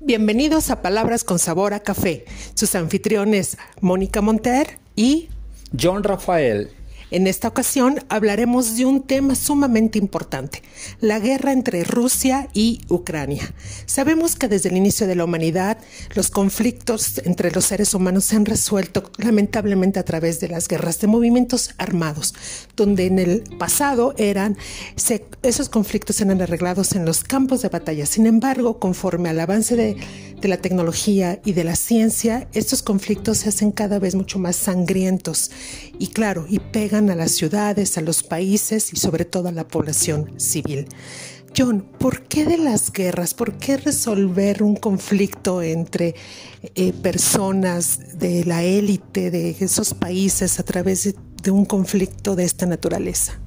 Bienvenidos a Palabras con Sabor a Café. Sus anfitriones Mónica Monter y John Rafael. En esta ocasión hablaremos de un tema sumamente importante, la guerra entre Rusia y Ucrania. Sabemos que desde el inicio de la humanidad los conflictos entre los seres humanos se han resuelto lamentablemente a través de las guerras de movimientos armados, donde en el pasado eran esos conflictos eran arreglados en los campos de batalla. Sin embargo, conforme al avance de, de la tecnología y de la ciencia, estos conflictos se hacen cada vez mucho más sangrientos y claro, y pegan a las ciudades, a los países y sobre todo a la población civil. John, ¿por qué de las guerras? ¿Por qué resolver un conflicto entre eh, personas de la élite de esos países a través de, de un conflicto de esta naturaleza?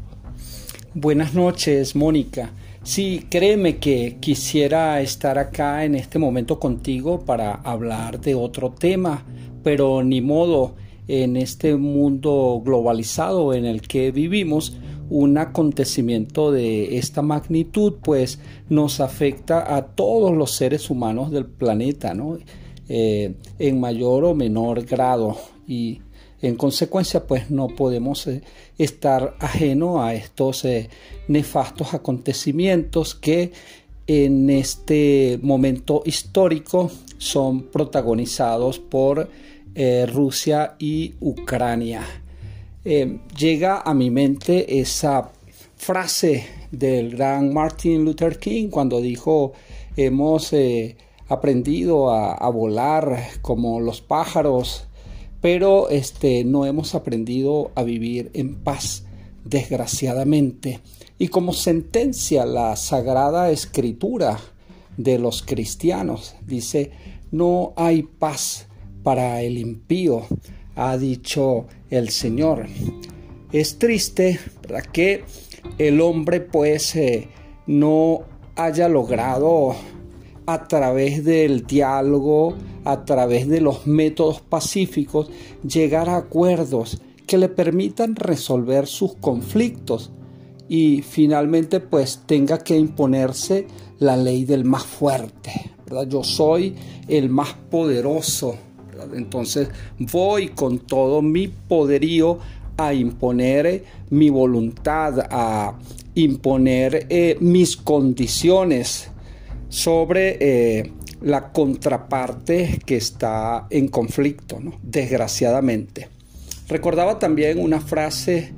Buenas noches, Mónica. Sí, créeme que quisiera estar acá en este momento contigo para hablar de otro tema, pero ni modo en este mundo globalizado en el que vivimos, un acontecimiento de esta magnitud pues nos afecta a todos los seres humanos del planeta, ¿no? Eh, en mayor o menor grado y en consecuencia pues no podemos eh, estar ajeno a estos eh, nefastos acontecimientos que en este momento histórico son protagonizados por eh, Rusia y Ucrania. Eh, llega a mi mente esa frase del gran Martin Luther King cuando dijo hemos eh, aprendido a, volar como los pájaros, pero este, no hemos aprendido a vivir en paz, desgraciadamente. Y como sentencia la sagrada escritura de los cristianos, dice, no hay paz para el impío, ha dicho el Señor. Es triste que el hombre pues eh, no haya logrado a través del diálogo, a través de los métodos pacíficos, llegar a acuerdos que le permitan resolver sus conflictos y finalmente pues tenga que imponerse la ley del más fuerte. Yo soy el más poderoso entonces voy con todo mi poderío a imponer mi voluntad, a imponer eh, mis condiciones sobre eh, la contraparte que está en conflicto, desgraciadamente. Recordaba también una frase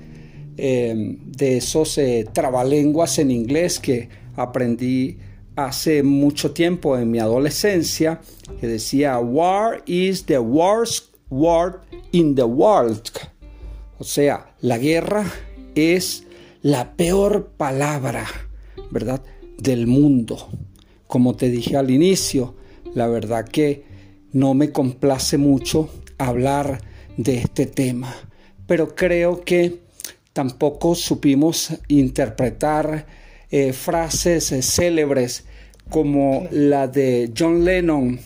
eh, de esos trabalenguas en inglés que aprendí hace mucho tiempo en mi adolescencia que decía War is the worst word in the world. O sea, la guerra es la peor palabra, ¿verdad? Del mundo. Como te dije al inicio, la verdad que no me complace mucho hablar de este tema, pero creo que tampoco supimos interpretar eh, frases eh, célebres como la de John Lennon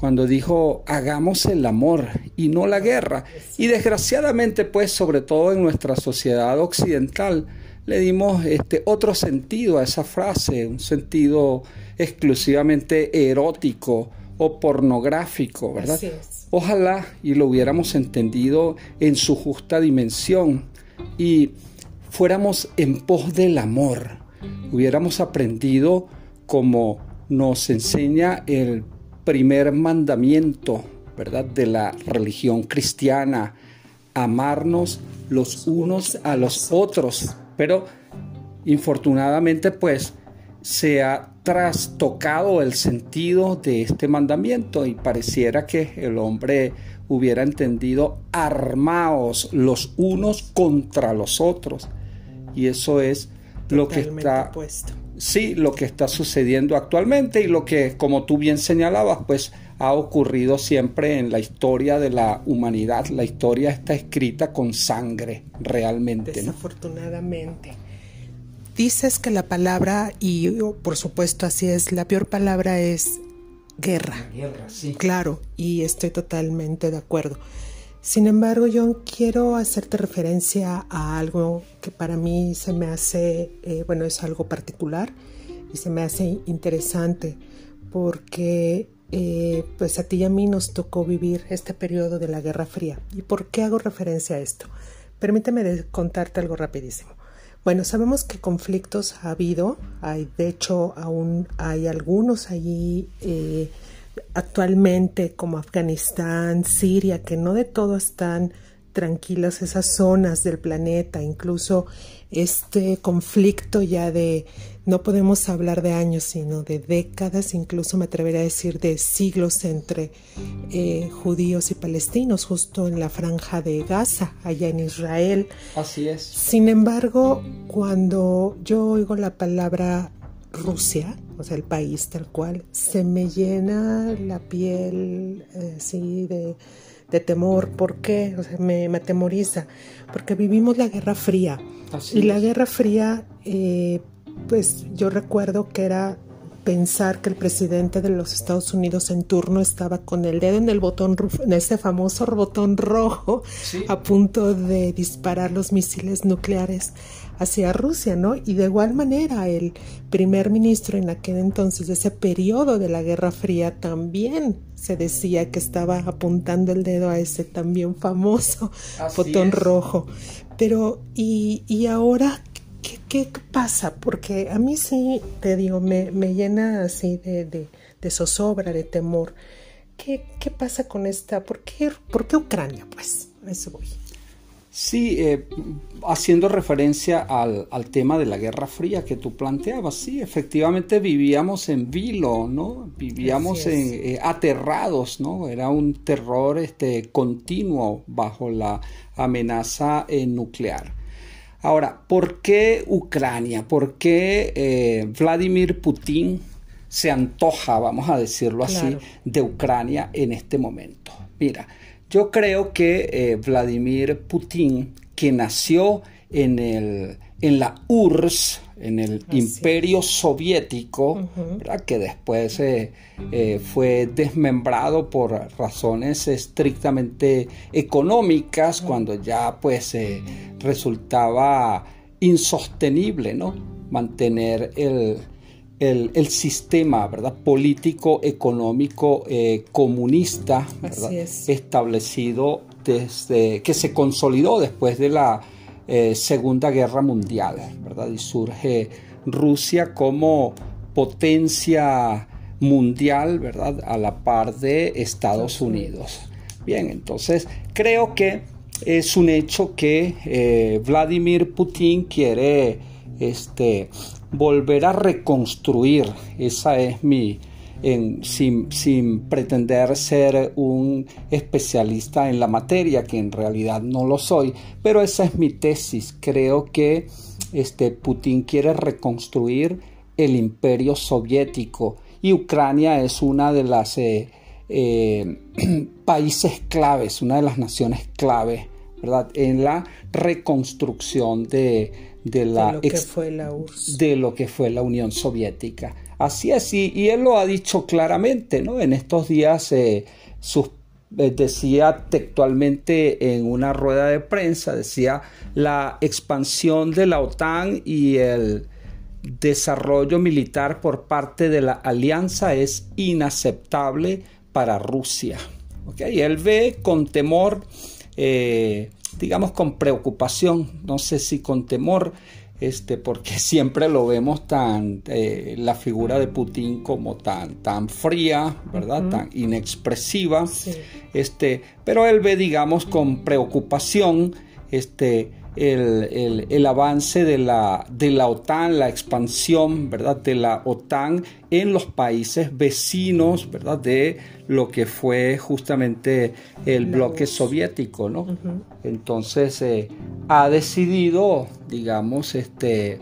cuando dijo hagamos el amor y no la guerra. Y desgraciadamente, pues, sobre todo en nuestra sociedad occidental, le dimos este otro sentido a esa frase, un sentido exclusivamente erótico o pornográfico, ¿verdad? Ojalá y lo hubiéramos entendido en su justa dimensión y fuéramos en pos del amor, hubiéramos aprendido como nos enseña el primer mandamiento, ¿verdad? De la religión cristiana, amarnos los unos a los otros. Pero infortunadamente pues se ha trastocado el sentido de este mandamiento y pareciera que el hombre hubiera entendido armaos los unos contra los otros. Y eso es lo que está sí lo que está sucediendo actualmente y lo que, como tú bien señalabas, pues ha ocurrido siempre en la historia de la humanidad. La historia está escrita con sangre, realmente. Desafortunadamente. Dices que la palabra, y por supuesto así es, la peor palabra es guerra. guerra, sí. Claro, y estoy totalmente de acuerdo. Sin embargo, yo quiero hacerte referencia a algo que para mí se me hace, eh, bueno, es algo particular y se me hace interesante, porque eh, pues a ti y a mí nos tocó vivir este periodo de la Guerra Fría. ¿Y por qué hago referencia a esto? Permíteme contarte algo rapidísimo. Bueno, sabemos que conflictos ha habido, hay, de hecho aún hay algunos allí eh, actualmente como Afganistán, Siria, que no de todo están tranquilas esas zonas del planeta, incluso este conflicto ya de, no podemos hablar de años, sino de décadas, incluso me atrevería a decir de siglos entre eh, judíos y palestinos, justo en la franja de Gaza, allá en Israel. Así es. Sin embargo, cuando yo oigo la palabra Rusia, o sea, el país tal cual, se me llena la piel eh, de de temor. ¿Por qué? O sea, me, atemoriza. Porque vivimos la Guerra Fría. y la Guerra Fría, eh, pues yo recuerdo que era pensar que el presidente de los Estados Unidos en turno estaba con el dedo en el botón, en ese famoso botón rojo, a punto de disparar los misiles nucleares hacia Rusia, ¿no? Y de igual manera el primer ministro en aquel entonces de ese periodo de la Guerra Fría también se decía que estaba apuntando el dedo a ese también famoso botón rojo. Pero, ¿y, y ahora ¿qué, ¿qué, pasa? Porque a mí sí, te digo, me, me llena así de, de, de, zozobra, de temor. ¿Qué, ¿Qué pasa con esta? ¿Por qué, ¿Por qué Ucrania? Pues, a eso voy. Sí, eh, haciendo referencia al, tema de la Guerra Fría que tú planteabas, sí, efectivamente vivíamos en vilo, ¿no? Vivíamos en, eh, aterrados, ¿no? Era un terror este, continuo bajo la amenaza eh, nuclear. Ahora, ¿por qué Ucrania? ¿Por qué Vladimir Putin se antoja, vamos a decirlo así, de Ucrania en este momento? Mira, yo creo que eh, Vladimir Putin, que nació en, el, en la URSS, en el Imperio Soviético, que después eh, eh, fue desmembrado por razones estrictamente económicas, cuando ya pues resultaba insostenible ¿no? mantener el, el, sistema ¿verdad? político, económico, eh, comunista establecido desde que se consolidó después de la eh, Segunda Guerra Mundial, ¿verdad? Y surge Rusia como potencia mundial, ¿verdad? A la par de Estados Unidos. Bien, entonces creo que es un hecho que eh, Vladimir Putin quiere este, volver a reconstruir. Esa es mi, sin, sin, pretender ser un especialista en la materia, que en realidad no lo soy, pero esa es mi tesis. Creo que este, Putin quiere reconstruir el imperio soviético y Ucrania es una de las eh, eh, países claves, una de las naciones claves, ¿verdad? En la reconstrucción de, de, la lo que fue la URSS. de lo que fue la Unión Soviética. Así es, y, él lo ha dicho claramente, ¿no? En estos días eh, eh, decía textualmente en una rueda de prensa, decía la expansión de la OTAN y el desarrollo militar por parte de la alianza es inaceptable para Rusia. ¿Okay? Él ve con temor eh, digamos con preocupación, no sé si con temor, este, porque siempre lo vemos tan, eh, la figura de Putin como tan, tan fría, ¿verdad? Tan inexpresiva, este, pero él ve, digamos, con preocupación, este, el, avance de la, de la OTAN, la expansión ¿verdad? de la OTAN en los países vecinos ¿verdad? de lo que fue justamente el bloque soviético. ¿no? Entonces eh, ha decidido, digamos, este,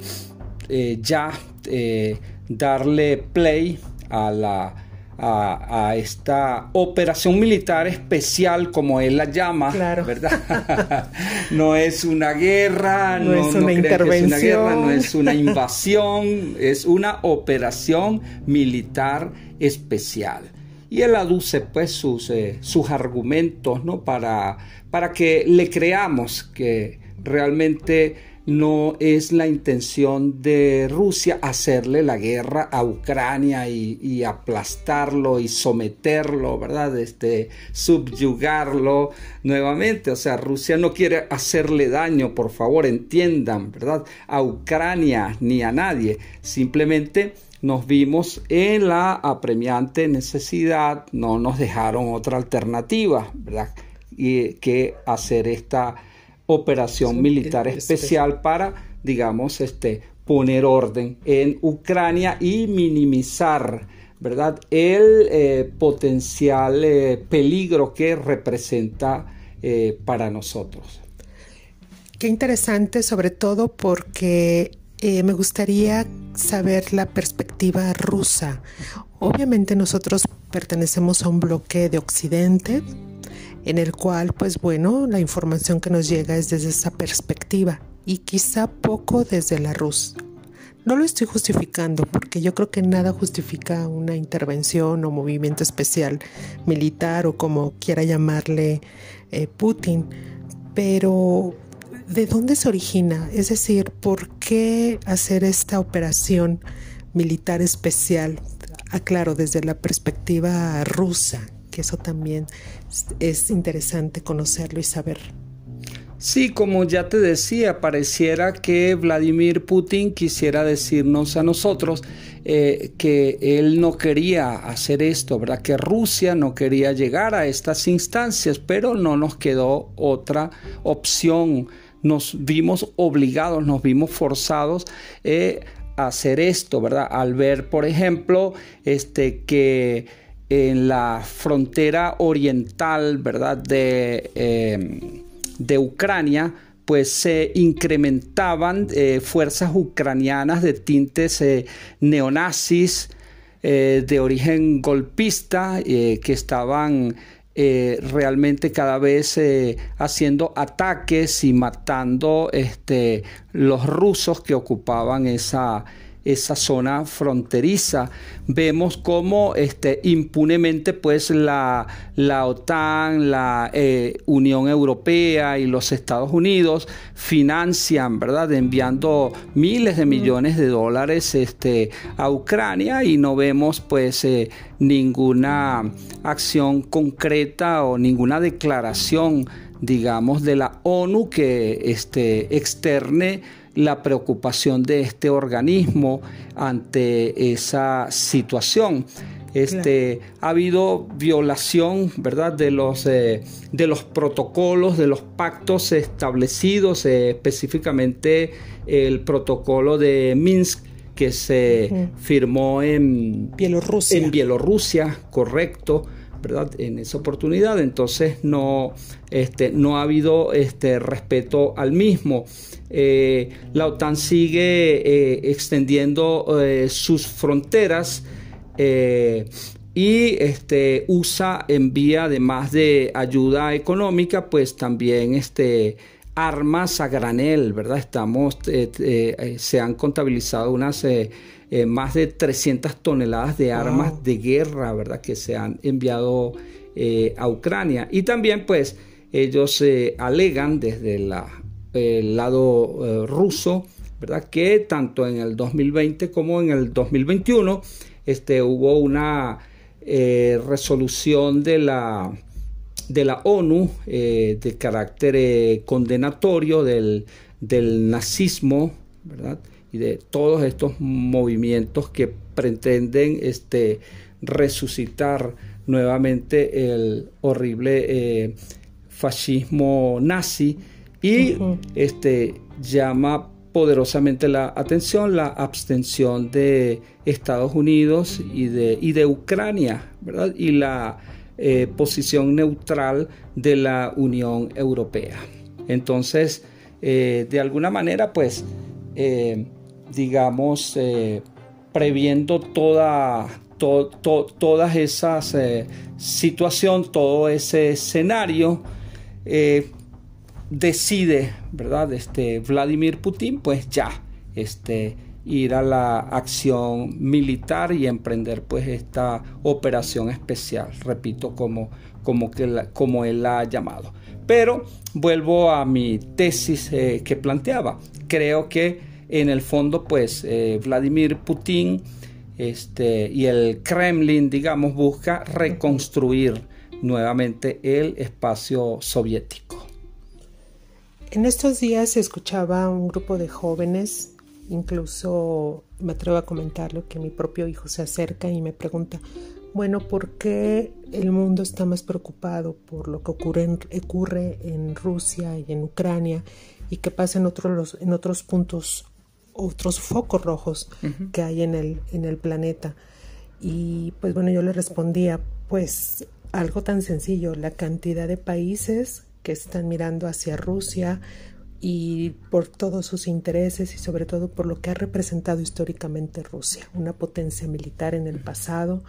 eh, ya eh, darle play a la a, esta operación militar especial, como él la llama, ¿verdad? no es una guerra, no, es una intervención, no es una invasión, es una operación militar especial. Y él aduce pues sus, eh, sus argumentos, ¿no? Para, para que le creamos que realmente no es la intención de Rusia hacerle la guerra a Ucrania y, aplastarlo y someterlo, ¿verdad? Este, subyugarlo nuevamente. O sea, Rusia no quiere hacerle daño, por favor, entiendan, ¿verdad? A Ucrania ni a nadie. Simplemente nos vimos en la apremiante necesidad, no nos dejaron otra alternativa, ¿verdad? Y que hacer esta operación militar especial para, digamos, este, poner orden en Ucrania y minimizar, ¿verdad?, el eh, potencial eh, peligro que representa eh, para nosotros. Qué interesante, sobre todo porque me gustaría saber la perspectiva rusa. Obviamente nosotros pertenecemos a un bloque de Occidente, en el cual, pues bueno, la información que nos llega es desde esa perspectiva y quizá poco desde la RUS. No lo estoy justificando porque yo creo que nada justifica una intervención o movimiento especial militar o como quiera llamarle eh, Putin, pero ¿de dónde se origina? Es decir, ¿por qué hacer esta operación militar especial? Aclaro, desde la perspectiva rusa, eso también es interesante conocerlo y saber. Sí, como ya te decía, pareciera que Vladimir Putin quisiera decirnos a nosotros eh, que él no quería hacer esto, ¿verdad? Que Rusia no quería llegar a estas instancias, pero no nos quedó otra opción. Nos vimos obligados, nos vimos forzados eh, a hacer esto, ¿verdad? Al ver, por ejemplo, este que en la frontera oriental, ¿verdad? De, em, de Ucrania, pues se incrementaban eh, fuerzas ucranianas de tintes eh, neonazis eh, de origen golpista que estaban realmente cada vez haciendo ataques y matando este, los rusos que ocupaban esa, esa zona fronteriza. Vemos cómo este, impunemente pues la, la OTAN, la eh, Unión Europea y los Estados Unidos financian, ¿verdad? Enviando miles de millones de dólares este, a Ucrania y no vemos pues eh, ninguna acción concreta o ninguna declaración digamos de la ONU que este, externe la preocupación de este organismo ante esa situación. Este, Ha habido violación ¿verdad? De, los, eh, de los protocolos, de los pactos establecidos, eh, específicamente el protocolo de Minsk que se firmó en Bielorrusia. en Bielorrusia, correcto, En esa oportunidad. Entonces no, este, no ha habido este, respeto al mismo. Eh, la OTAN sigue eh, extendiendo eh, sus fronteras y este, USA envía, además de ayuda económica, pues también este, armas a granel, ¿verdad? Estamos, se han contabilizado unas más de 300 toneladas de armas de guerra, ¿verdad? Que se han enviado a Ucrania. Y también, pues, ellos alegan desde la el lado eh, ruso, ¿verdad? Que tanto en el 2020 como en el 2021 este, hubo una eh, resolución de la, de la ONU eh, de carácter condenatorio del, del nazismo, ¿verdad? Y de todos estos movimientos que pretenden este, resucitar nuevamente el horrible fascismo nazi y este, llama poderosamente la atención la abstención de Estados Unidos y de, y de Ucrania, ¿verdad? Y la eh, posición neutral de la Unión Europea. Entonces, eh, de alguna manera, pues, eh, digamos, previendo toda, todas esas situaciones, todo ese escenario, decide, ¿verdad? Este, Vladimir Putin, pues ya, este, ir a la acción militar y emprender pues esta operación especial, repito, como, como, que como él la ha llamado. Pero vuelvo a mi tesis eh, que planteaba. Creo que en el fondo, pues, eh, Vladimir Putin este, y el Kremlin, digamos, busca reconstruir nuevamente el espacio soviético. En estos días escuchaba un grupo de jóvenes, incluso me atrevo a comentarlo, que mi propio hijo se acerca y me pregunta, bueno, ¿por qué el mundo está más preocupado por lo que ocurre en, Rusia y en Ucrania y qué pasa en otros puntos, otros focos rojos que hay en el, en el planeta? Y pues bueno, yo le respondía, pues algo tan sencillo, la cantidad de países que están mirando hacia Rusia y por todos sus intereses y sobre todo por lo que ha representado históricamente Rusia, una potencia militar en el pasado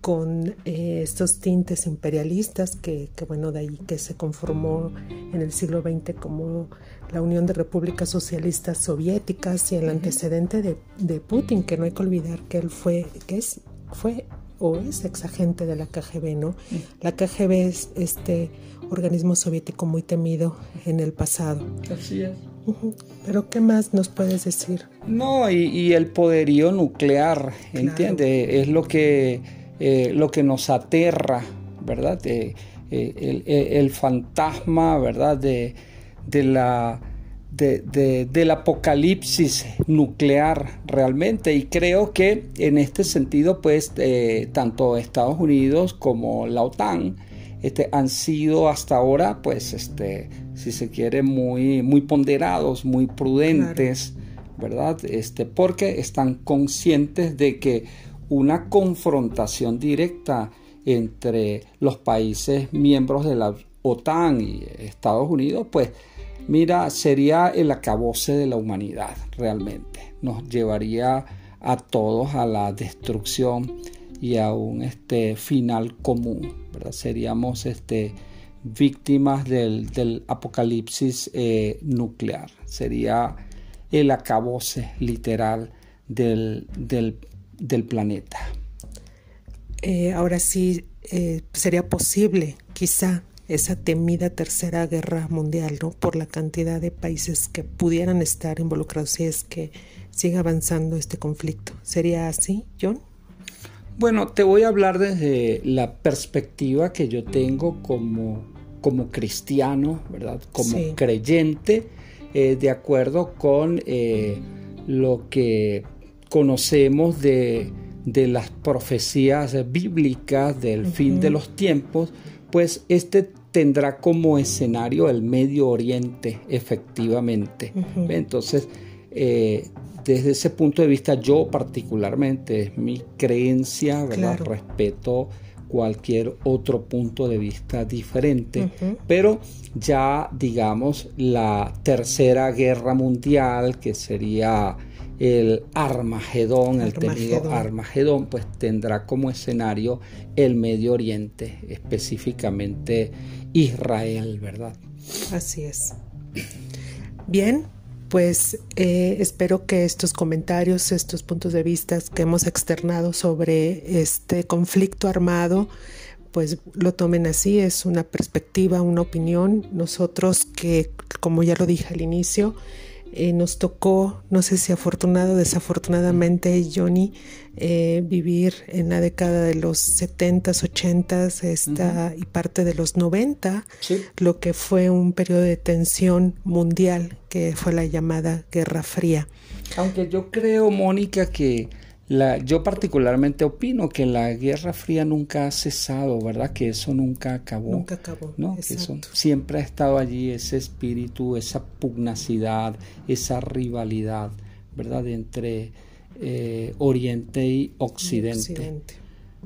con eh, estos tintes imperialistas que, bueno, de ahí que se conformó en el siglo XX como la Unión de Repúblicas Socialistas Soviéticas y el antecedente de, de Putin, que no hay que olvidar que él fue, que es, fue o es exagente de la KGB, ¿no? La KGB es este organismo soviético muy temido en el pasado. Así es. Pero ¿qué más nos puedes decir? No, y, el poderío nuclear, ¿entiendes? Es lo que, eh, lo que nos aterra, ¿verdad? Eh, el, el, fantasma, ¿verdad? De, de la de, del apocalipsis nuclear realmente. Y creo que en este sentido pues eh, tanto Estados Unidos como la OTAN este, han sido hasta ahora pues este si se quiere muy muy ponderados muy prudentes verdad este porque están conscientes de que una confrontación directa entre los países miembros de la OTAN y Estados Unidos pues mira, sería el acabose de la humanidad realmente. Nos llevaría a todos a la destrucción y a un este, final común. ¿verdad? Seríamos este, víctimas del, apocalipsis eh, nuclear. Sería el acabose literal del, planeta. Eh, ahora sí, eh, sería posible, quizá, esa temida tercera guerra mundial, ¿no? Por la cantidad de países que pudieran estar involucrados si es que sigue avanzando este conflicto. ¿Sería así, John? Bueno, te voy a hablar desde la perspectiva que yo tengo como, como cristiano, ¿verdad? Como creyente, eh, de acuerdo con eh, lo que conocemos de, de las profecías bíblicas del fin de los tiempos, pues este tendrá como escenario el Medio Oriente, efectivamente. Entonces, eh, desde ese punto de vista, yo particularmente, es mi creencia, ¿verdad? Respeto cualquier otro punto de vista diferente, pero ya digamos la tercera guerra mundial, que sería el Armagedón, el temido Armagedón, pues tendrá como escenario el Medio Oriente, específicamente Israel, ¿verdad? Así es. Bien, pues eh, espero que estos comentarios, estos puntos de vista que hemos externado sobre este conflicto armado, pues lo tomen así, es una perspectiva, una opinión. Nosotros que, como ya lo dije al inicio, eh, nos tocó, no sé si afortunado o desafortunadamente, Johnny, eh, vivir en la década de los 70s, 80s esta, y parte de los 90, lo que fue un periodo de tensión mundial, que fue la llamada Guerra Fría. Aunque yo creo, Mónica, que yo particularmente opino que la Guerra Fría nunca ha cesado, ¿verdad? Que eso nunca acabó. Nunca acabó. ¿no? Que eso siempre ha estado allí ese espíritu, esa pugnacidad, esa rivalidad, ¿verdad? Entre eh, Oriente y Occidente.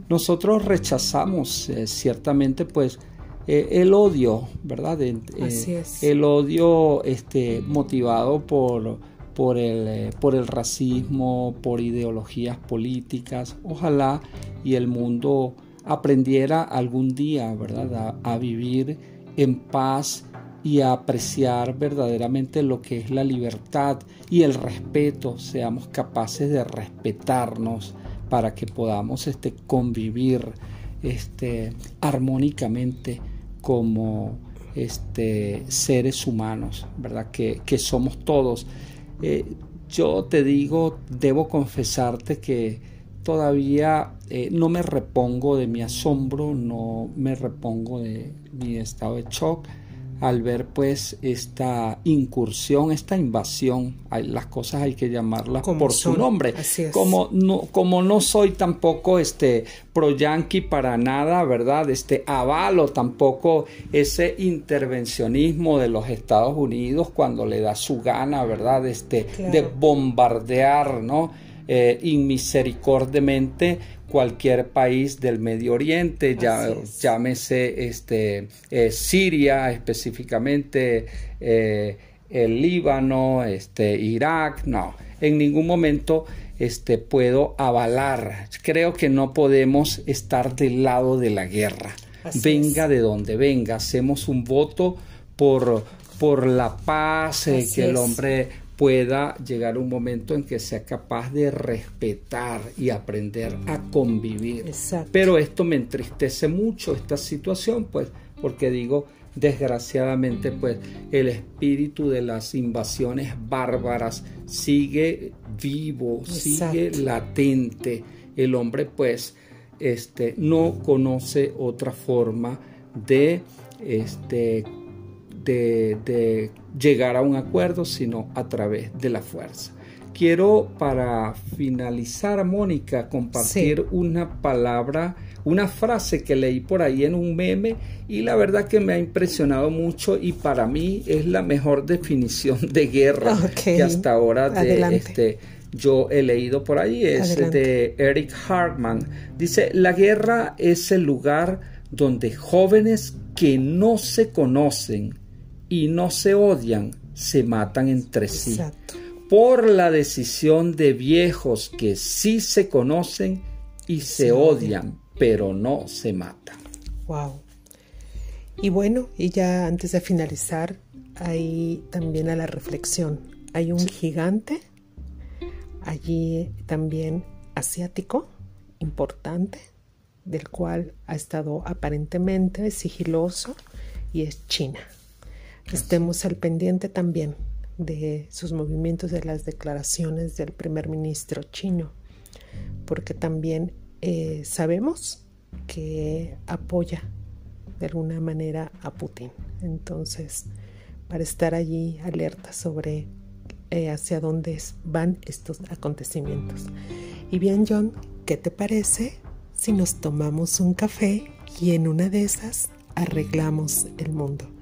Nosotros rechazamos eh, ciertamente, pues, eh, el odio, ¿verdad? Así es. El odio este, motivado por por el, eh, por el racismo, por ideologías políticas. Ojalá y el mundo aprendiera algún día, ¿verdad?, a, vivir en paz y a apreciar verdaderamente lo que es la libertad y el respeto, seamos capaces de respetarnos para que podamos este, convivir este, armónicamente como este, seres humanos, ¿verdad? Que, somos todos. Eh, yo te digo, debo confesarte que todavía eh, no me repongo de mi asombro, no me repongo de mi estado de shock al ver pues esta incursión, esta invasión, las cosas hay que llamarlas por su nombre. Como no, como no soy tampoco este pro yanqui para nada, ¿verdad? Este avalo tampoco ese intervencionismo de los Estados Unidos cuando le da su gana, ¿verdad? Este de bombardear, ¿no? Eh, inmisericordiamente cualquier país del Medio Oriente, ya, llámese este, eh, Siria específicamente, eh, el Líbano, este, Irak, no, en ningún momento este, puedo avalar. Creo que no podemos estar del lado de la guerra. venga de donde venga, hacemos un voto por, por la paz, eh, que el hombre pueda llegar un momento en que sea capaz de respetar y aprender a convivir. Pero esto me entristece mucho, esta situación, pues, porque digo, desgraciadamente, pues, el espíritu de las invasiones bárbaras sigue vivo, sigue latente. El hombre, pues, este, no conoce otra forma de este, de, llegar a un acuerdo, sino a través de la fuerza. Quiero para finalizar, Mónica, compartir una palabra, una frase que leí por ahí en un meme y la verdad que me ha impresionado mucho y para mí es la mejor definición de guerra que hasta ahora de este yo he leído por ahí, es de Eric Hartman. Dice, la guerra es el lugar donde jóvenes que no se conocen y no se odian, se matan entre sí. Por la decisión de viejos que sí se conocen y se, odian, pero no se matan. Wow. Y bueno, y ya antes de finalizar, ahí también a la reflexión. Hay un gigante allí también asiático, importante, del cual ha estado aparentemente sigiloso, y es China estemos al pendiente también de sus movimientos, de las declaraciones del primer ministro chino, porque también eh, sabemos que apoya de alguna manera a Putin. Entonces, para estar allí alerta sobre eh, hacia dónde van estos acontecimientos. Y bien, John, ¿qué te parece si nos tomamos un café y en una de esas arreglamos el mundo?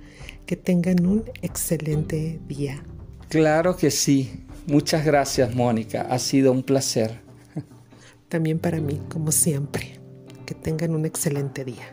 Que tengan un excelente día. Claro que sí. Muchas gracias, Mónica. Ha sido un placer. También para mí, como siempre. Que tengan un excelente día.